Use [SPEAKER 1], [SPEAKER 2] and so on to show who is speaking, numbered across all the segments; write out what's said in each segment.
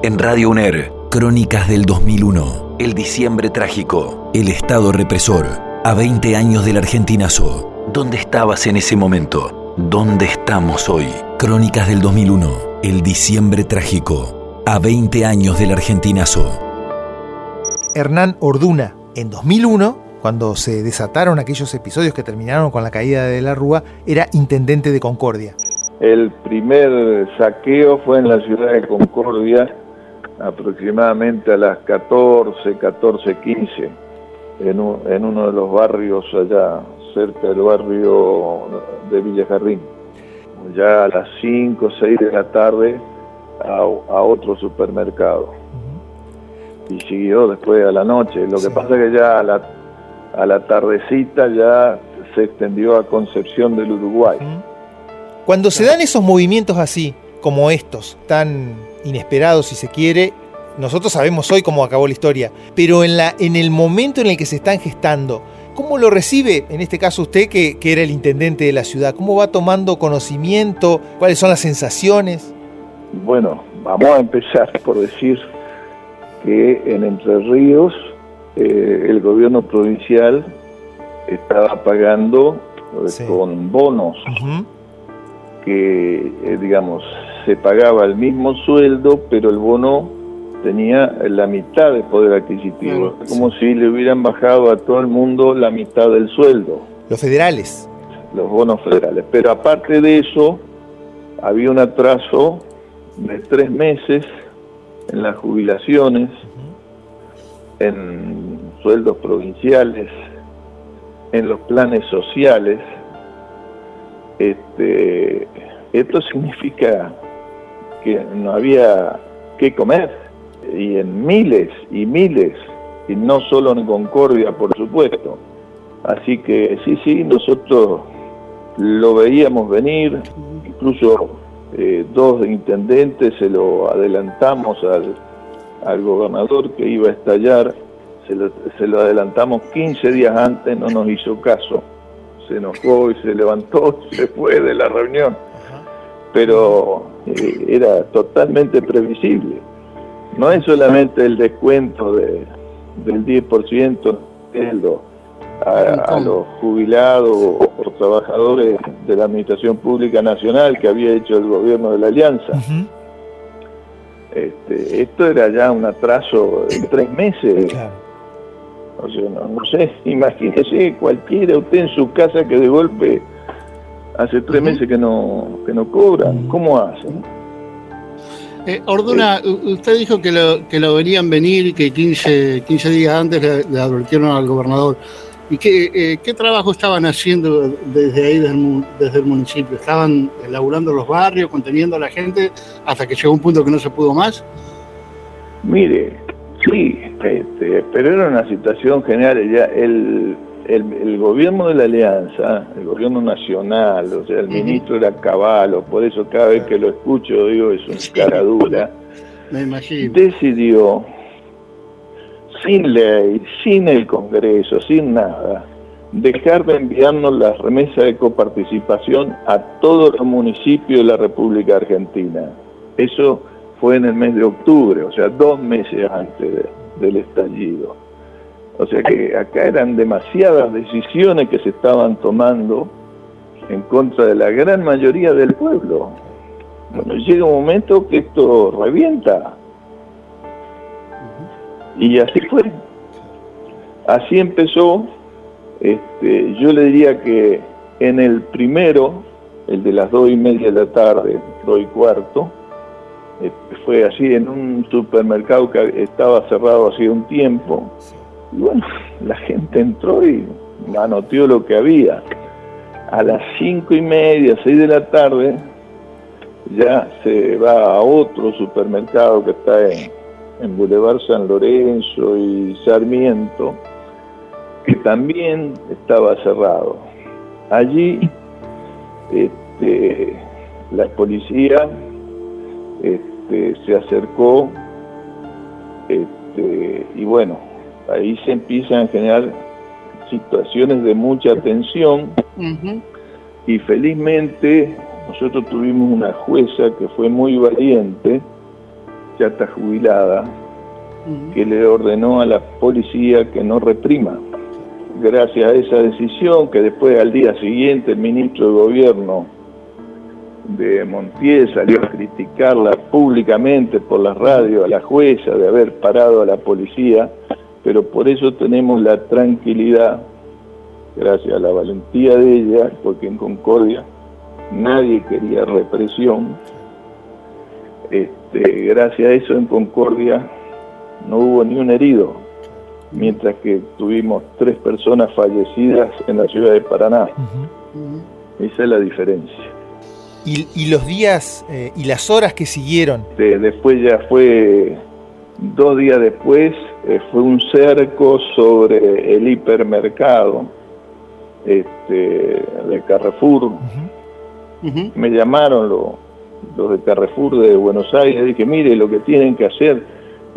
[SPEAKER 1] En Radio UNER, Crónicas del 2001. El diciembre trágico. El Estado represor. A 20 años del argentinazo. ¿Dónde estabas en ese momento? ¿Dónde estamos hoy? Crónicas del 2001. El diciembre trágico. A 20 años del argentinazo.
[SPEAKER 2] Hernán Orduna, en 2001, cuando se desataron aquellos episodios que terminaron con la caída de la Rúa, era intendente de Concordia.
[SPEAKER 3] El primer saqueo fue en la ciudad de Concordia, aproximadamente a las 14, 14, 15, en, uno de los barrios allá, cerca del barrio de Villa Jardín. Ya a las 5, 6 de la tarde a, otro supermercado. Y siguió después a la noche. Lo que pasa es que ya a la, a la tardecita ya se extendió a Concepción del Uruguay.
[SPEAKER 2] Cuando se dan esos movimientos así, como estos, tan inesperados si se quiere, nosotros sabemos hoy cómo acabó la historia, pero en, la, en el momento en el que se están gestando, ¿cómo lo recibe, en este caso usted, que, que era el intendente de la ciudad? ¿Cómo va tomando conocimiento? ¿Cuáles son las sensaciones?
[SPEAKER 3] Bueno, vamos a empezar por decir que en Entre Ríos eh, el gobierno provincial estaba pagando eh, con bonos que, eh, digamos, se pagaba el mismo sueldo, pero el bono tenía la mitad de poder adquisitivo, como si le hubieran bajado a todo el mundo la mitad del sueldo.
[SPEAKER 2] Los federales.
[SPEAKER 3] Los bonos federales. Pero aparte de eso, había un atraso de tres meses en las jubilaciones, en sueldos provinciales, en los planes sociales, este, esto significa que no había que comer. Y en miles y miles y no solo en Concordia por supuesto. Así que sí sí nosotros lo veíamos venir. Incluso eh, dos intendentes se lo adelantamos al, al gobernador que iba a estallar. Se lo, se lo adelantamos 15 días antes no nos hizo caso. Se enojó y se levantó, se fue de la reunión. Pero eh, era totalmente previsible. No es solamente el descuento de, del 10% a, a los jubilados o trabajadores de la Administración Pública Nacional que había hecho el gobierno de la Alianza. este, esto era ya un atraso de tres meses. O sea, no, sé, imagínese cualquiera usted en su casa que de golpe hace tres meses que no, que no cobran. ¿Cómo hacen?
[SPEAKER 4] Eh, Orduna, usted dijo que lo, que lo verían venir, que 15, 15 días antes le, advirtieron al gobernador. ¿Y qué, eh, qué trabajo estaban haciendo desde ahí, desde el, municipio? ¿Estaban elaborando los barrios, conteniendo a la gente hasta que llegó un punto que no se pudo más?
[SPEAKER 3] Mire, Sí, este, pero era una situación general. Ya el, el, gobierno de la Alianza, el gobierno nacional, o sea, el ministro era Caballo, por eso cada vez que lo escucho digo es una cara dura.
[SPEAKER 4] Me imagino.
[SPEAKER 3] Decidió, sin ley, sin el Congreso, sin nada, dejar de enviarnos las remesas de coparticipación a todos los municipios de la República Argentina. Eso fue en el mes de octubre, o sea, dos meses antes del estallido. O sea que acá eran demasiadas decisiones que se estaban tomando en contra de la gran mayoría del pueblo. Bueno, llega un momento que esto revienta. Y así fue. Así empezó. Este, yo le diría que en el primero, el de las dos y media de la tarde, dos y cuarto, eh, fue así en un supermercado que estaba cerrado hacía un tiempo. Y bueno, la gente entró y anoteó lo que había. A las cinco y media, seis de la tarde, ya se va a otro supermercado que está en, en Boulevard San Lorenzo y Sarmiento, que también estaba cerrado. Allí este, la policía este, se acercó este, y bueno, ahí se empiezan a generar situaciones de mucha tensión. Y felizmente nosotros tuvimos una jueza que fue muy valiente ya está jubilada, que le ordenó a la policía que no reprima. Gracias a esa decisión, que después al día siguiente el ministro de Gobierno de Montiel salió a criticarla públicamente por la radio a la jueza de haber parado a la policía, pero por eso tenemos la tranquilidad, gracias a la valentía de ella, porque en Concordia nadie quería represión. Este, gracias a eso en Concordia no hubo ni un herido, mientras que tuvimos tres personas fallecidas en la ciudad de Paraná. Esa es la diferencia.
[SPEAKER 2] ¿Y, los días eh, y las horas que siguieron?
[SPEAKER 3] después ya fue, dos días después, eh, fue un cerco sobre el hipermercado este, de Carrefour. Me llamaron los de Carrefour de Buenos Aires, dije, mire, lo que tienen que hacer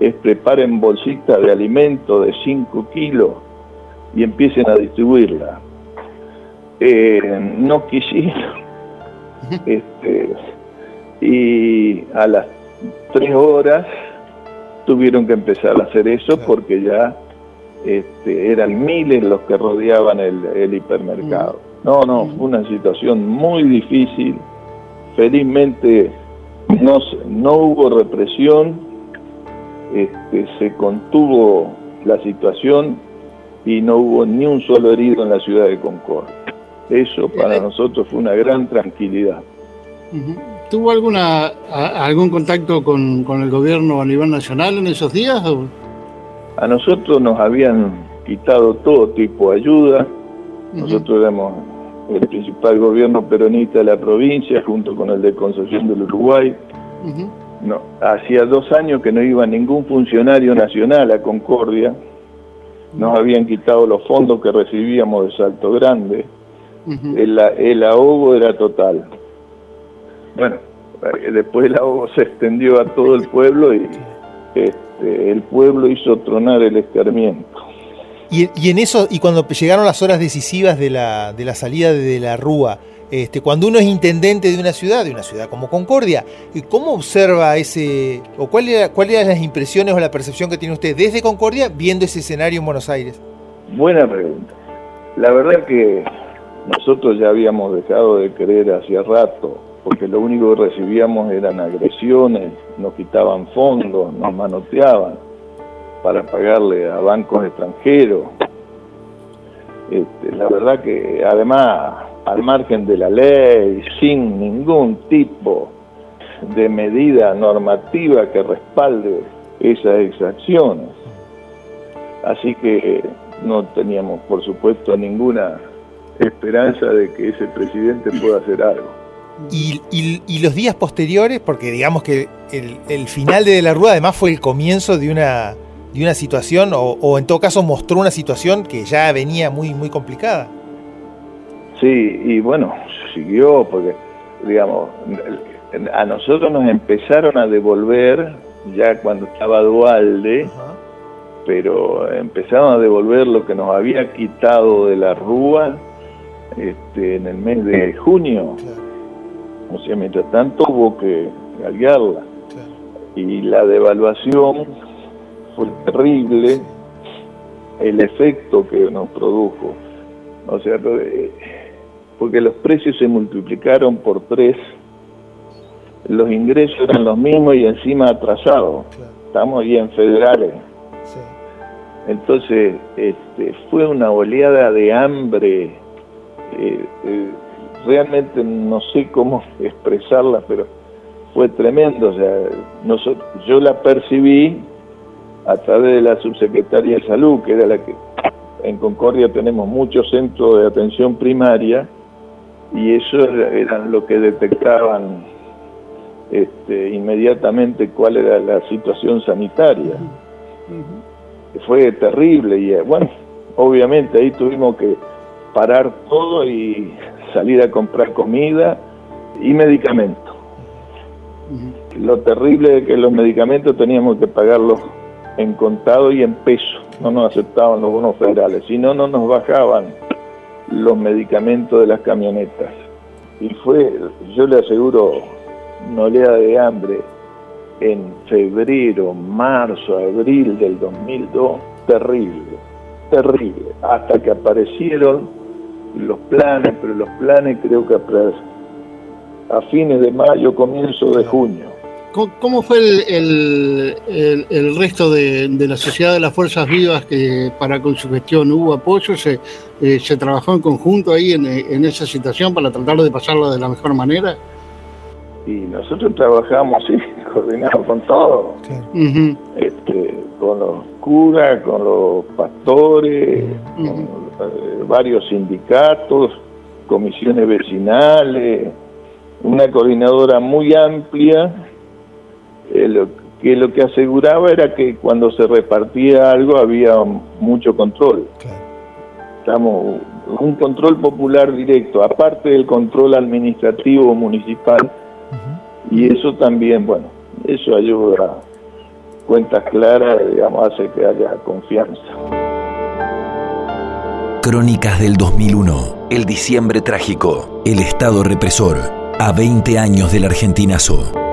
[SPEAKER 3] es preparen bolsitas de alimento de 5 kilos y empiecen a distribuirla. Eh, no quisieron. Este, y a las 3 horas tuvieron que empezar a hacer eso porque ya este, eran miles los que rodeaban el, hipermercado. Mm. No, no, fue una situación muy difícil. Felizmente no, no hubo represión, este, se contuvo la situación y no hubo ni un solo herido en la ciudad de Concordia. Eso para nosotros fue una gran tranquilidad.
[SPEAKER 4] ¿Tuvo alguna algún contacto con, el gobierno a nivel nacional en esos días?
[SPEAKER 3] A nosotros nos habían quitado todo tipo de ayuda. Nosotros éramos el principal gobierno peronista de la provincia, junto con el de Concepción del Uruguay. No, hacía dos años que no iba ningún funcionario nacional a Concordia. Nos habían quitado los fondos que recibíamos de Salto Grande. el, el, ahogo era total. Bueno, eh, después el ahogo se extendió a todo el pueblo y este, el pueblo hizo tronar el escarmiento.
[SPEAKER 2] Y, y, en eso, y cuando llegaron las horas decisivas de la, de la salida de la Rúa, este, cuando uno es intendente de una ciudad, de una ciudad como Concordia, ¿cómo observa ese, o cuáles cuál eran las impresiones o la percepción que tiene usted desde Concordia viendo ese escenario en Buenos Aires?
[SPEAKER 3] Buena pregunta. La verdad que nosotros ya habíamos dejado de creer hacía rato, porque lo único que recibíamos eran agresiones, nos quitaban fondos, nos manoteaban para pagarle a bancos extranjeros. Este, la verdad que además al margen de la ley, sin ningún tipo de medida normativa que respalde esas exacciones. Así que no teníamos, por supuesto, ninguna esperanza de que ese presidente pueda hacer algo.
[SPEAKER 2] Y, los días posteriores, porque digamos que el, final de, de la Rúa además fue el comienzo de una, de una situación, o, o, en todo caso mostró una situación que ya venía muy, muy complicada.
[SPEAKER 3] Sí, y bueno, siguió porque, digamos, a nosotros nos empezaron a devolver ya cuando estaba Dualde, pero empezaron a devolver lo que nos había quitado de la Rúa este, en el mes de junio. O sea, mientras tanto hubo que galgarla. Y la devaluación fue terrible, el efecto que nos produjo. O sea, porque los precios se multiplicaron por tres, los ingresos eran los mismos y encima atrasados. Estamos ahí en federales. Entonces, este, fue una oleada de hambre, eh, eh, realmente no sé cómo expresarla, pero fue tremendo. O sea, yo la percibí a través de la subsecretaria de salud, que era la que en Concordia tenemos muchos centros de atención primaria, y eso era lo que detectaban este, inmediatamente cuál era la situación sanitaria. Fue terrible y eh, bueno, obviamente ahí tuvimos que parar todo y salir a comprar comida y medicamentos. Lo terrible es que los medicamentos teníamos que pagarlos en contado y en peso, no nos aceptaban los bonos federales, si no, no nos bajaban los medicamentos de las camionetas. Y fue, yo le aseguro, una oleada de hambre. en febrero, marzo, abril del 2002, terrible, terrible, hasta que aparecieron los planes, pero los planes creo que a fines de mayo, comienzo de junio.
[SPEAKER 4] ¿Cómo fue el, el, resto de, la sociedad de las fuerzas vivas que para con su gestión hubo apoyo? ¿Se, eh, se trabajó en conjunto ahí en, en, esa situación para tratar de pasarla de la mejor manera?
[SPEAKER 3] Y nosotros trabajamos, sí, coordinados con todo, este, con los curas, con los pastores, con eh, varios sindicatos, comisiones vecinales, una coordinadora muy amplia eh, lo, que lo que aseguraba era que cuando se repartía algo había mucho control. Estamos un control popular directo, aparte del control administrativo municipal, y eso también, bueno, eso ayuda, cuentas claras, digamos, hace que haya confianza.
[SPEAKER 1] Crónicas del 2001, el diciembre trágico, el Estado represor, a 20 años del argentinazo.